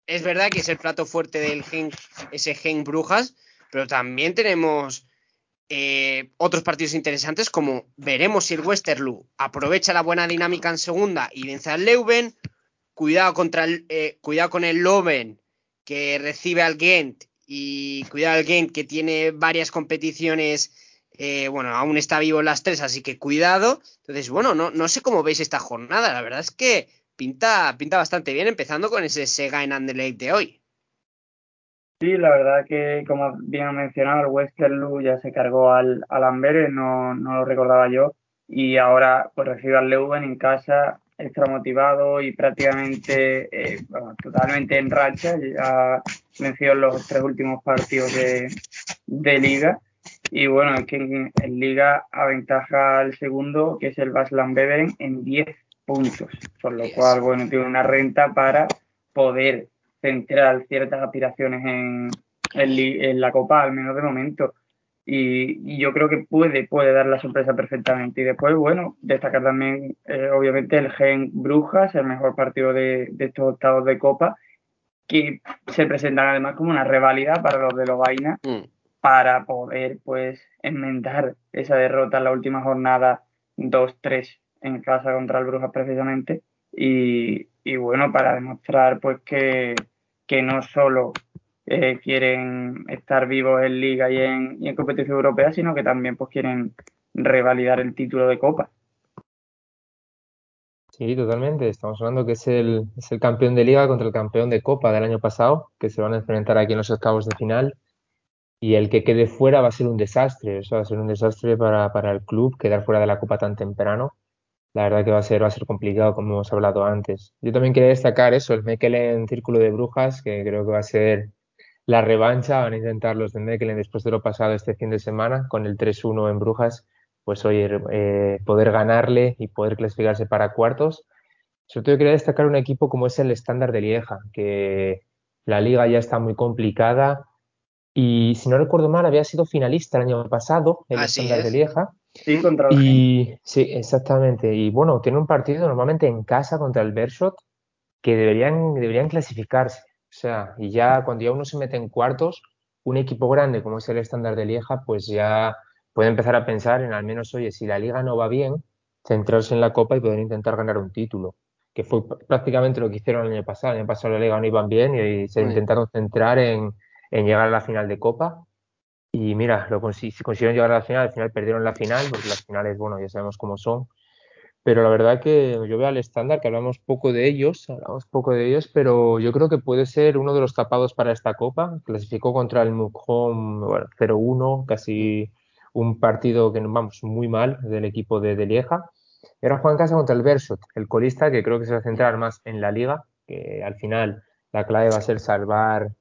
[SPEAKER 4] es verdad que es el plato fuerte del Genk, ese Genk Brujas, pero también tenemos eh, otros partidos interesantes como veremos si el Westerloo aprovecha la buena dinámica en segunda y vence al Leuven cuidado contra el, eh, cuidado con el Loven que recibe al Ghent y cuidado al Ghent que tiene varias competiciones eh, bueno aún está vivo en las tres así que cuidado. Entonces bueno no, no sé cómo veis esta jornada. La verdad es que pinta pinta bastante bien empezando con ese Sega en Anderlecht de hoy.
[SPEAKER 5] Sí, la verdad que, como bien ha mencionado, el Westerloo ya se cargó al, al Amberes, no, no lo recordaba yo, y ahora pues recibe al Leuven en casa extra motivado y prácticamente eh, bueno, totalmente en racha. Ya venció los tres últimos partidos de, de liga. Y bueno, es que en, en, liga aventaja al segundo, que es el Baslan Beveren, en 10 puntos. Por lo cual, bueno, tiene una renta para poder centrar ciertas aspiraciones en, en, en la Copa, al menos de momento. Y, y, yo creo que puede, puede dar la sorpresa perfectamente. Y después, bueno, destacar también, eh, obviamente, el Gen Brujas, el mejor partido de, de, estos octavos de Copa, que se presentan además como una rivalidad para los de los Vainas, mm. para poder, pues, enmendar esa derrota en la última jornada 2-3 en casa contra el Brujas, precisamente. Y, y bueno, para demostrar, pues, que, que no solo eh, quieren estar vivos en liga y en, y en, competición europea, sino que también pues quieren revalidar el título de Copa.
[SPEAKER 6] Sí, totalmente. Estamos hablando que es el, campeón de liga contra el campeón de Copa del año pasado, que se van a enfrentar aquí en los octavos de final. Y el que quede fuera va a ser un desastre. Eso va a ser un desastre para, el club, quedar fuera de la Copa tan temprano. La verdad que va a ser, va a ser complicado, como hemos hablado antes. Yo también quería destacar eso, el Mekelen Círculo de Brujas, que creo que va a ser la revancha, van a intentar los de Mechelen después de lo pasado este fin de semana con el 3-1 en Brujas, pues oye, eh, poder ganarle y poder clasificarse para cuartos. Sobre todo quería destacar un equipo como es el estándar de Lieja, que la liga ya está muy complicada y si no recuerdo mal había sido finalista el año pasado el estándar de Lieja.
[SPEAKER 5] Sí, contra
[SPEAKER 6] y, Sí, exactamente. Y bueno, tiene un partido normalmente en casa contra el Bershot que deberían, deberían clasificarse. O sea, y ya cuando ya uno se mete en cuartos, un equipo grande como es el estándar de Lieja, pues ya puede empezar a pensar en al menos, oye, si la liga no va bien, centrarse en la copa y poder intentar ganar un título, que fue prácticamente lo que hicieron el año pasado. El año pasado la liga no iban bien y, se intentaron centrar en, en, llegar a la final de copa. Y mira, lo, si consiguieron llegar a la final, al final perdieron la final, porque las finales, bueno, ya sabemos cómo son. Pero la verdad que yo veo al estándar, que hablamos poco de ellos, hablamos poco de ellos, pero yo creo que puede ser uno de los tapados para esta copa. Clasificó contra el Mukhom bueno, 0-1, casi un partido que vamos muy mal del equipo de, de Lieja. Era Juan Casa contra el Bersot, el colista que creo que se va a centrar más en la liga, que al final la clave va a ser salvar,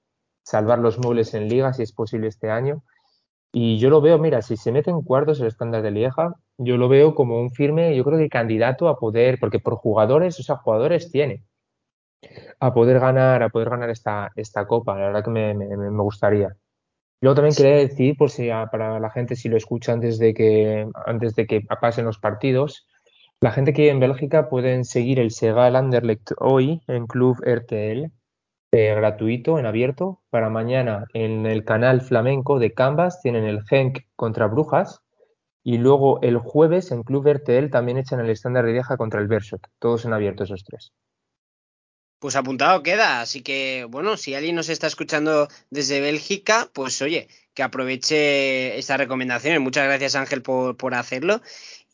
[SPEAKER 6] salvar los muebles en liga si es posible este año. Y yo lo veo, mira, si se mete en cuartos el estándar de Lieja, yo lo veo como un firme, yo creo que candidato a poder, porque por jugadores, o sea, jugadores tiene, a poder ganar, a poder ganar esta, esta copa. La verdad que me, me, me gustaría. Luego también quería decir, por si para la gente si lo escucha antes de que antes de que pasen los partidos, la gente que en Bélgica pueden seguir el Segal Anderlecht hoy en Club RTL eh, gratuito, en abierto. Para mañana en el canal flamenco de Canvas tienen el Genk contra Brujas. Y luego el jueves en Club RTL también echan el estándar de Lieja contra el Bersot. Todos en abierto esos tres.
[SPEAKER 4] Pues apuntado queda, así que bueno, si alguien nos está escuchando desde Bélgica, pues oye, que aproveche estas recomendaciones. Muchas gracias Ángel por, por hacerlo.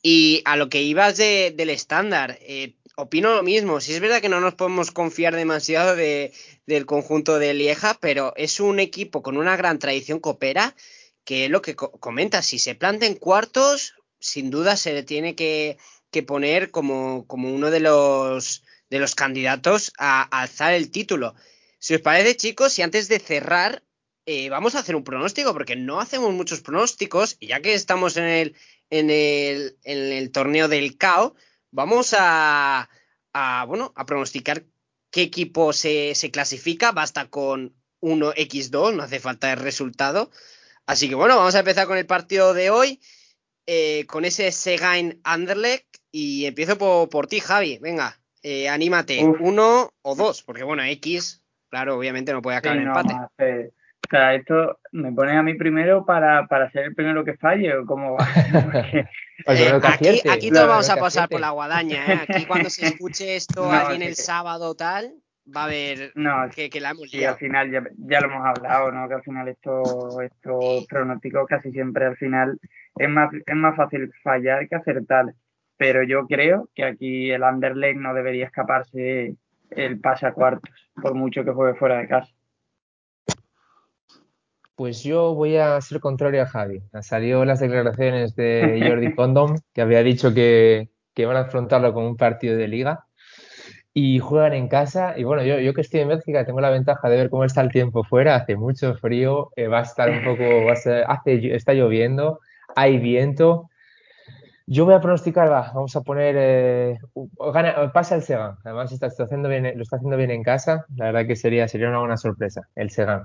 [SPEAKER 4] Y a lo que ibas de, del estándar, eh, opino lo mismo. Si es verdad que no nos podemos confiar demasiado de, del conjunto de Lieja, pero es un equipo con una gran tradición coopera, que es lo que co comenta, si se planta en cuartos, sin duda se le tiene que, poner como, como uno de los de los candidatos a, alzar el título. Si os parece, chicos, y antes de cerrar, eh, vamos a hacer un pronóstico, porque no hacemos muchos pronósticos, y ya que estamos en el, en el, en el torneo del CAO, vamos a, a, bueno, a pronosticar qué equipo se, se clasifica, basta con 1x2, no hace falta el resultado. Así que bueno, vamos a empezar con el partido de hoy, eh, con ese Segain Anderlecht, y empiezo por, por ti, Javi, venga eh, anímate, Uf. uno o dos, porque bueno, X, claro, obviamente no puede acabar
[SPEAKER 5] sí,
[SPEAKER 4] en
[SPEAKER 5] no,
[SPEAKER 4] empate.
[SPEAKER 5] Hace, o sea, esto me pones a mí primero para, para ser el primero que falle, o cómo va. (laughs)
[SPEAKER 4] Porque, (laughs) eh, aquí, aquí todos vamos a pasar por la guadaña, ¿eh? Aquí (laughs) cuando se escuche esto no, alguien el que... sábado tal, va a haber
[SPEAKER 5] no,
[SPEAKER 4] que, que la hemos
[SPEAKER 5] liado. al final ya, ya, lo hemos hablado, ¿no? Que al final esto, estos pronósticos casi siempre al final es más, es más fácil fallar que acertar pero yo creo que aquí el Anderlecht no debería escaparse el pase a cuartos, por mucho que juegue fuera de casa.
[SPEAKER 6] Pues yo voy a ser contrario a Javi. Salió las declaraciones de Jordi (laughs) Condom, que había dicho que, que van a afrontarlo con un partido de liga. Y juegan en casa. Y bueno, yo, yo que estoy en Bélgica tengo la ventaja de ver cómo está el tiempo fuera. Hace mucho frío, eh, va a estar un poco, va a ser, hace, está lloviendo, hay viento. Yo voy a pronosticar, va, vamos a poner, eh, gana, pasa el Segan. Además está, está, haciendo bien, lo está haciendo bien en casa. La verdad que sería, sería una buena sorpresa, el Segan.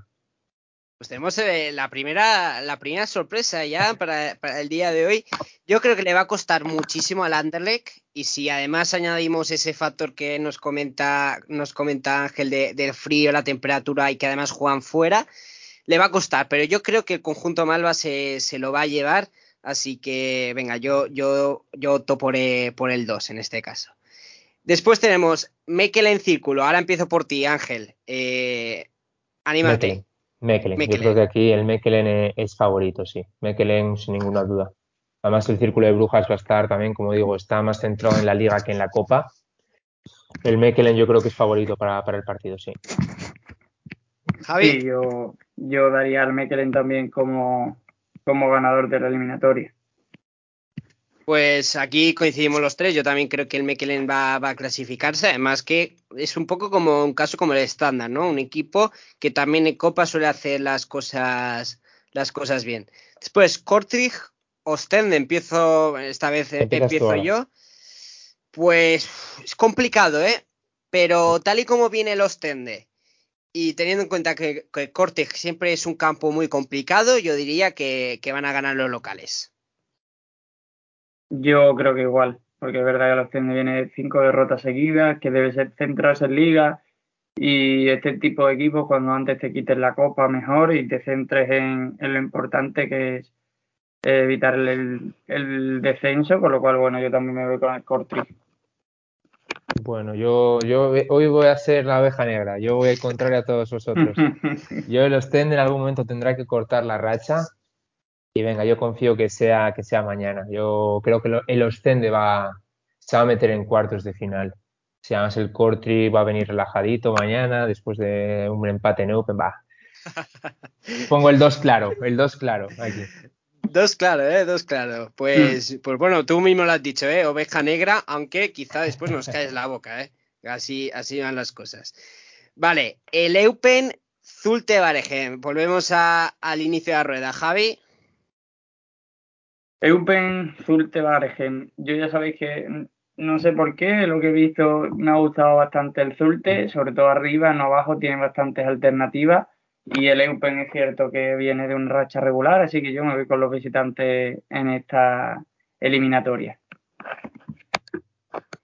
[SPEAKER 4] Pues tenemos eh, la primera, la primera sorpresa ya para, el día de hoy. Yo creo que le va a costar muchísimo al Anderlecht y si además añadimos ese factor que nos comenta, nos comenta Ángel de, del frío, la temperatura y que además juegan fuera, le va a costar. Pero yo creo que el conjunto Malva se, se lo va a llevar. Así que, venga, yo, yo, yo opto por, eh, por el 2 en este caso. Después tenemos Mekele en círculo. Ahora empiezo por ti, Ángel. Eh, anímate.
[SPEAKER 6] Mekelen. Yo creo que aquí el Mekelen es favorito, sí. Mekelen sin ninguna duda. Además, el círculo de brujas va a estar también, como digo, está más centrado en la liga que en la copa. El Mekelen yo creo que es favorito para, para el partido, sí.
[SPEAKER 5] Javi. Sí, yo, yo daría al Mekelen también como, como ganador de la eliminatoria.
[SPEAKER 4] Pues aquí coincidimos los tres. Yo también creo que el Mechelen va, va, a clasificarse. Además que es un poco como un caso como el estándar, ¿no? Un equipo que también en Copa suele hacer las cosas, las cosas bien. Después, Kortrijk, Ostende, empiezo, esta vez empiezo yo. Pues es complicado, ¿eh? Pero tal y como viene el Ostende, y teniendo en cuenta que, que Kortrijk siempre es un campo muy complicado, yo diría que, que van a ganar los locales.
[SPEAKER 5] Yo creo que igual, porque es verdad que los tiene viene cinco derrotas seguidas, que debe ser centrarse en liga y este tipo de equipos cuando antes te quites la copa mejor y te centres en, en lo importante que es evitar el, el, descenso, con lo cual bueno yo también me voy con el Cortri.
[SPEAKER 6] Bueno, yo, yo hoy voy a ser la oveja negra, yo voy a ir contrario a todos vosotros. (laughs) Yo el Ostend en algún momento tendrá que cortar la racha y venga, yo confío que sea, que sea mañana. Yo creo que el Ostende va, se va a meter en cuartos de final. Si además el Cortri va a venir relajadito mañana, después de un empate en Open, va. (laughs) Pongo el 2 claro, el 2 claro, aquí.
[SPEAKER 4] Dos claro, ¿eh? Dos claro. Pues, pues bueno, tú mismo lo has dicho, ¿eh? Oveja negra, aunque quizá después nos caes la boca, ¿eh? Así, así van las cosas. Vale, el Eupen Zulte Baregem. Volvemos a, al inicio de la rueda. Javi.
[SPEAKER 5] Eupen Zulte Baregem. Yo ya sabéis que no sé por qué, lo que he visto me ha gustado bastante el Zulte, sobre todo arriba, no abajo, tiene bastantes alternativas. Y el Eupen es cierto que viene de un racha regular, así que yo me voy con los visitantes en esta eliminatoria.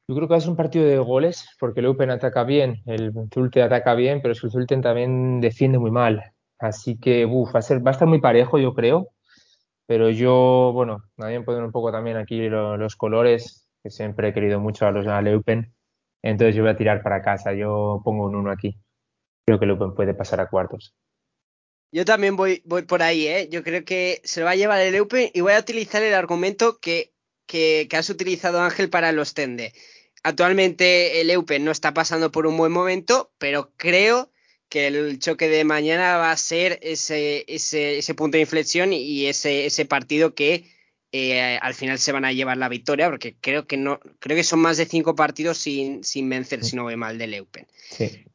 [SPEAKER 6] Yo creo que es un partido de goles, porque el Eupen ataca bien, el Zulte ataca bien, pero el Zulte también defiende muy mal. Así que uf, va, a ser, va a estar muy parejo, yo creo. Pero yo, bueno, también poner un poco también aquí los, colores, que siempre he querido mucho a los al Eupen. Entonces yo voy a tirar para casa, yo pongo un 1 aquí. Creo que el Eupen puede pasar a cuartos.
[SPEAKER 4] Yo también voy, voy por ahí, ¿eh? Yo creo que se lo va a llevar el Eupen y voy a utilizar el argumento que, que, que has utilizado, Ángel, para los Tende. Actualmente el Eupen no está pasando por un buen momento, pero creo que el choque de mañana va a ser ese, ese, ese punto de inflexión y ese, ese partido que eh, al final se van a llevar la victoria, porque creo que no, creo que son más de cinco partidos sin, sin vencer, si no voy mal, del Eupen.
[SPEAKER 6] Sí.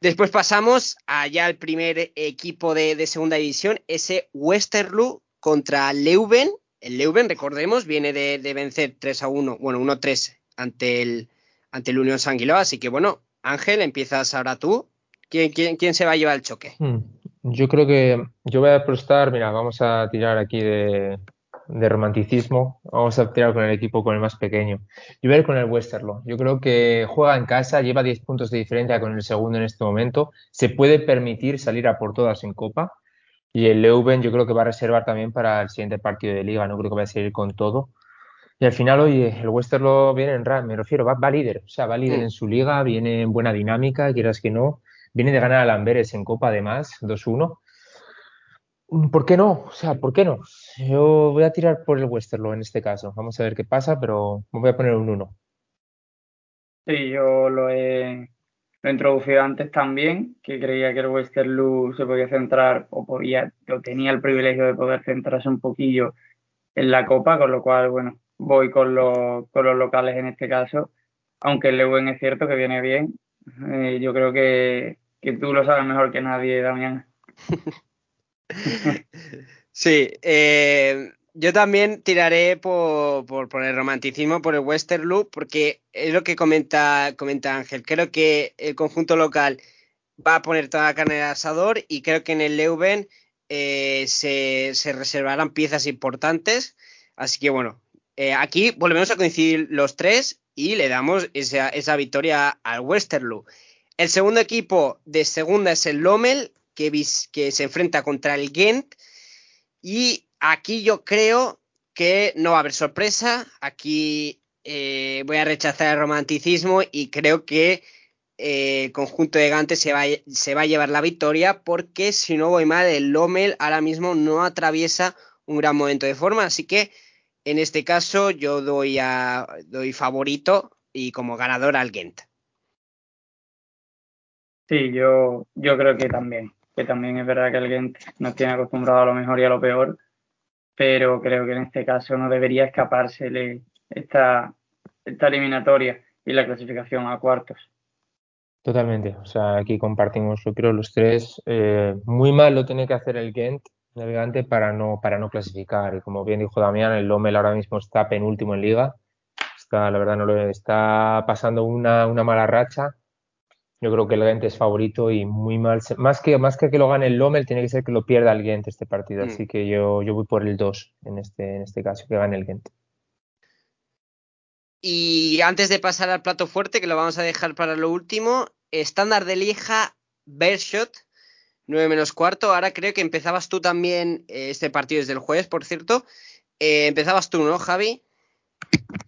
[SPEAKER 4] Después pasamos allá al primer equipo de, de, segunda división, ese Westerlo contra Leuven. El Leuven, recordemos, viene de, de vencer 3 a 1, bueno, 1-3 ante el, ante el Unión Sanguiló. Así que bueno, Ángel, empiezas ahora tú. ¿Quién, quién, quién se va a llevar el choque?
[SPEAKER 6] Hmm. Yo creo que yo voy a apostar, mira, vamos a tirar aquí de, de romanticismo, vamos a tirar con el equipo con el más pequeño. Yo voy a ir con el Westerlo. Yo creo que juega en casa, lleva 10 puntos de diferencia con el segundo en este momento. Se puede permitir salir a por todas en Copa. Y el Leuven yo creo que va a reservar también para el siguiente partido de Liga. No creo que vaya a seguir con todo. Y al final, oye, el Westerlo viene en RAM, me refiero, va, va líder. O sea, va líder mm. en su liga, viene en buena dinámica, quieras que no. Viene de ganar a Lamberes en Copa además, 2-1. ¿Por qué no? O sea, ¿por qué no? Yo voy a tirar por el Westerlo en este caso. Vamos a ver qué pasa, pero me voy a poner un 1.
[SPEAKER 5] Sí, yo lo he, lo introducido antes también, que creía que el Westerlo se podía centrar o podía, o tenía el privilegio de poder centrarse un poquillo en la Copa, con lo cual, bueno, voy con los, con los locales en este caso. Aunque el Leuven es cierto que viene bien, eh, yo creo que, que tú lo sabes mejor que nadie, Damián. (laughs)
[SPEAKER 4] Sí, eh, yo también tiraré por, por, el romanticismo, por el Westerlo, porque es lo que comenta, comenta Ángel. Creo que el conjunto local va a poner toda la carne de asador y creo que en el Leuven eh, se, se, reservarán piezas importantes. Así que bueno, eh, aquí volvemos a coincidir los tres y le damos esa, victoria al Westerlo. El segundo equipo de segunda es el Lommel, que, que se enfrenta contra el Ghent. Y aquí yo creo que no va a haber sorpresa. Aquí eh, voy a rechazar el romanticismo y creo que eh, el conjunto de Gante se va, se va, a llevar la victoria porque si no voy mal, el Lommel ahora mismo no atraviesa un gran momento de forma. Así que en este caso yo doy, a, doy favorito y como ganador al Ghent.
[SPEAKER 5] Sí, yo, yo creo que también que también es verdad que el Gent nos tiene acostumbrado a lo mejor y a lo peor, pero creo que en este caso no debería escapársele esta, esta eliminatoria y la clasificación a cuartos.
[SPEAKER 6] Totalmente, o sea, aquí compartimos, yo creo, los tres. Eh, muy mal lo tiene que hacer el Ghent, navegante, para no, para no clasificar. Y como bien dijo Damián, el Lommel ahora mismo está penúltimo en liga. Está, la verdad, no lo está pasando una, una mala racha. Yo creo que el Ghent es favorito y muy mal. Más que, más que que lo gane el Lommel, tiene que ser que lo pierda el Ghent este partido.
[SPEAKER 4] Mm.
[SPEAKER 6] Así que yo, yo voy por el 2 en este, en este caso, que gane el Ghent.
[SPEAKER 4] Y antes de pasar al plato fuerte, que lo vamos a dejar para lo último, estándar de Lieja, Bershot, 9 menos cuarto. Ahora creo que empezabas tú también, eh, este partido desde el jueves, por cierto. Eh, empezabas tú, ¿no, Javi?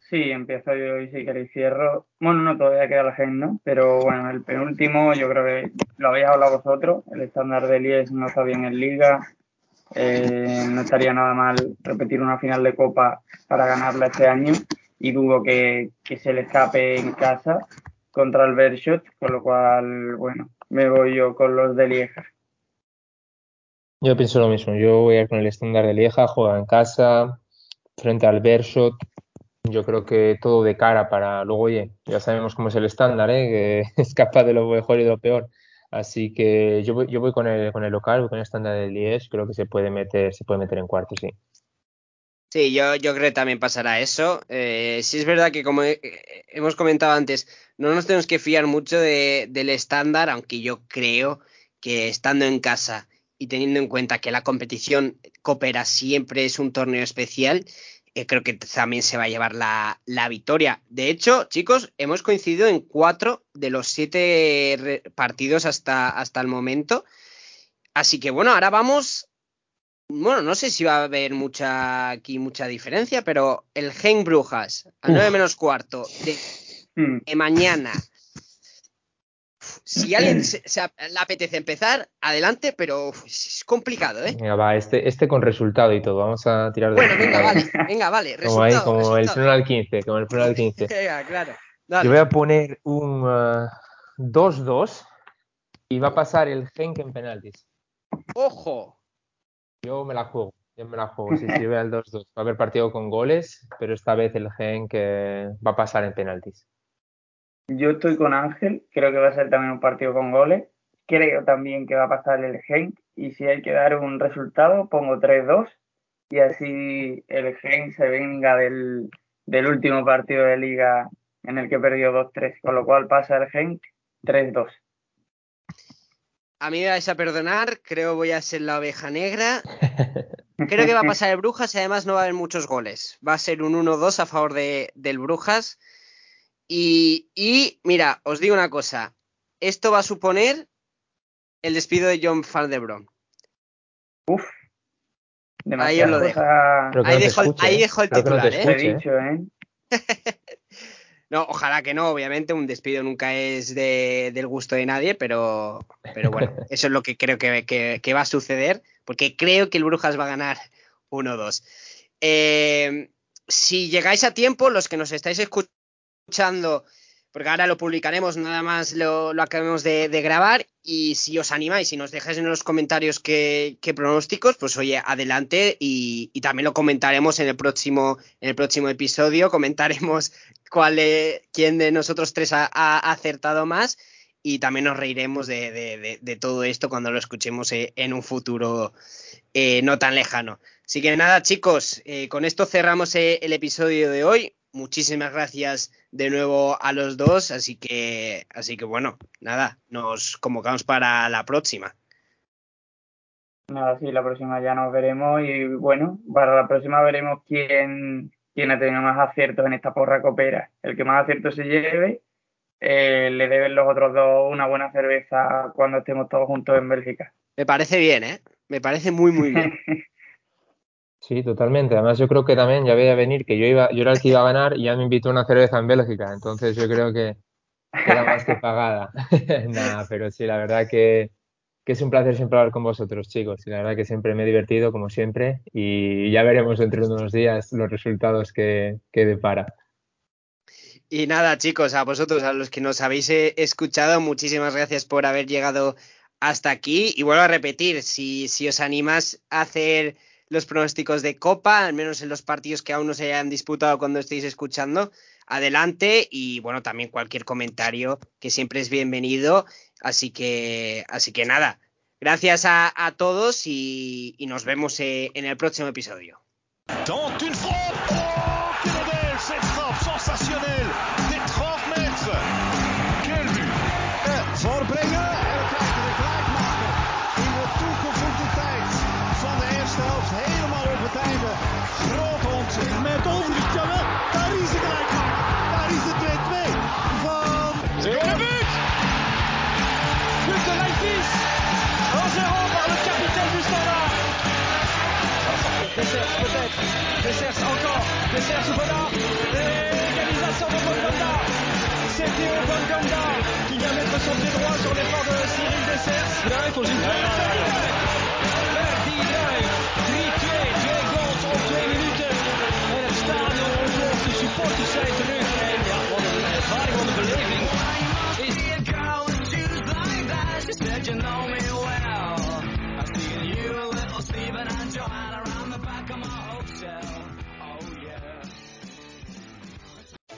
[SPEAKER 5] Sí, empiezo yo y si queréis cierro. Bueno, no, todavía queda la gente, ¿no? Pero bueno, el penúltimo yo creo que lo habéis hablado vosotros. El estándar de Lies no está bien en liga. Eh, no estaría nada mal repetir una final de Copa para ganarla este año y dudo que, que se le escape en casa contra el Bershot, con lo cual, bueno, me voy yo con los de Lieja.
[SPEAKER 6] Yo pienso lo mismo. Yo voy a ir con el estándar de Lieja, juega en casa, frente al Bershot. Yo creo que todo de cara para luego, oye, ya sabemos cómo es el estándar, ¿eh? que (laughs) es capaz de lo mejor y de lo peor. Así que yo voy, yo voy con el con el local, voy con el estándar de Liège, creo que se puede meter, se puede meter en cuartos, sí.
[SPEAKER 4] Sí, yo, yo creo que también pasará eso. Eh, sí es verdad que como he- hemos comentado antes, no nos tenemos que fiar mucho de- del estándar, aunque yo creo que estando en casa y teniendo en cuenta que la competición Coopera siempre es un torneo especial, eh, creo que también se va a llevar la, la victoria. De hecho, chicos, hemos coincidido en cuatro de los siete partidos hasta, hasta el momento. Así que bueno, ahora vamos bueno, no sé si va a haber mucha aquí mucha diferencia, pero el Gen Brujas a
[SPEAKER 6] Uf.
[SPEAKER 4] 9 menos cuarto de,
[SPEAKER 5] Hmm.
[SPEAKER 4] de mañana. Si alguien (clears throat) se, se le apetece empezar, adelante, pero es complicado, ¿eh?
[SPEAKER 6] Venga, va, este, este con resultado y todo. Vamos a tirar de
[SPEAKER 4] Bueno, venga, vale, (laughs) venga, vale.
[SPEAKER 6] Como ahí,
[SPEAKER 4] Resultado,
[SPEAKER 6] como el
[SPEAKER 4] resultado.
[SPEAKER 6] freno al 15, como el freno al 15.
[SPEAKER 4] Venga, claro.
[SPEAKER 6] Yo
[SPEAKER 4] Dale.
[SPEAKER 6] voy a poner un ah, 2-2 y va a pasar el Genk en penaltis.
[SPEAKER 4] Ojo.
[SPEAKER 6] Yo me la juego, yo me la juego. Sí, sí, voy al 2-2. Va a haber partido con goles, pero esta vez el Genk eh, va a pasar en penaltis.
[SPEAKER 5] Yo estoy con Ángel, creo que va a ser también un partido con goles. Creo también que va a pasar el Genk y si hay que dar un resultado pongo 3-2 y así el Genk se venga del, del último partido de liga en el que perdió 2-3, con lo cual pasa el Genk 3-2.
[SPEAKER 4] A mí me vais a perdonar, creo voy a ser la oveja negra. (laughs) Creo que va a pasar el Brujas y además no va a haber muchos goles. Va a ser un 1-2 a favor de, del Brujas. Y, y, mira, os digo una cosa. Esto va a suponer el despido de John Van Brom.
[SPEAKER 5] Uf,
[SPEAKER 4] Ahí os lo dejo. Ahí
[SPEAKER 6] no
[SPEAKER 4] dejo el-
[SPEAKER 6] escuche,
[SPEAKER 4] ahí
[SPEAKER 6] ¿eh?
[SPEAKER 4] dejo el
[SPEAKER 6] Creo que no te
[SPEAKER 4] titular, ¿eh?
[SPEAKER 6] escuche, ¿eh?
[SPEAKER 5] dicho, ¿eh? (laughs)
[SPEAKER 4] No, ojalá que no, obviamente un despido nunca es de- del gusto de nadie, pero, pero bueno, (laughs) eso es lo que creo que, que- que va a suceder, porque creo que el Brujas va a ganar 1-2. Eh, si llegáis a tiempo, los que nos estáis escuchando, porque ahora lo publicaremos, nada más lo, lo acabemos de, grabar, y si os animáis y nos dejáis en los comentarios qué, pronósticos, pues oye, adelante y, también lo comentaremos en el próximo, en el próximo episodio, comentaremos (laughs) cuál es- quién de nosotros tres ha, acertado más y también nos reiremos de, todo esto cuando lo escuchemos eh, en un futuro eh, no tan lejano. Así que nada, chicos, eh, con esto cerramos eh, el episodio de hoy. Muchísimas gracias de nuevo a los dos, así que, así que bueno, nada, nos convocamos para la próxima.
[SPEAKER 5] Nada, sí, la próxima ya nos veremos y bueno, para la próxima veremos quién, quién ha tenido más aciertos en esta porra copera. El que más aciertos se lleve, eh, le deben los otros dos una buena cerveza cuando estemos todos juntos en Bélgica.
[SPEAKER 4] Me parece bien, ¿eh? Me parece muy, muy bien. (laughs)
[SPEAKER 6] Sí, totalmente. Además, yo creo que también ya veía venir que yo iba, yo era el que iba a ganar y ya me invitó una cerveza en Bélgica. Entonces yo creo que era más que pagada. (laughs) Nada, pero sí, la verdad que, que es un placer siempre hablar con vosotros, chicos. Y la verdad que siempre me he divertido, como siempre. Y ya veremos dentro de unos días los resultados que, que depara.
[SPEAKER 4] Y nada, chicos, a vosotros, a los que nos habéis eh, escuchado, muchísimas gracias por haber llegado hasta aquí. Y vuelvo a repetir, si, si os animas a hacer los pronósticos de Copa, al menos en los partidos que aún no se hayan disputado cuando estéis escuchando. Adelante y bueno, también cualquier comentario que siempre es bienvenido. Así que, así que nada, gracias a, todos y, y, nos vemos eh, en el próximo episodio.
[SPEAKER 3] Dessers peut-être, Dessers encore, Dessers ou Bonnard, égalisation de Bonganda C'est Théo Bonganda qui vient mettre son pied droit sur l'effort de Cyril Dessers.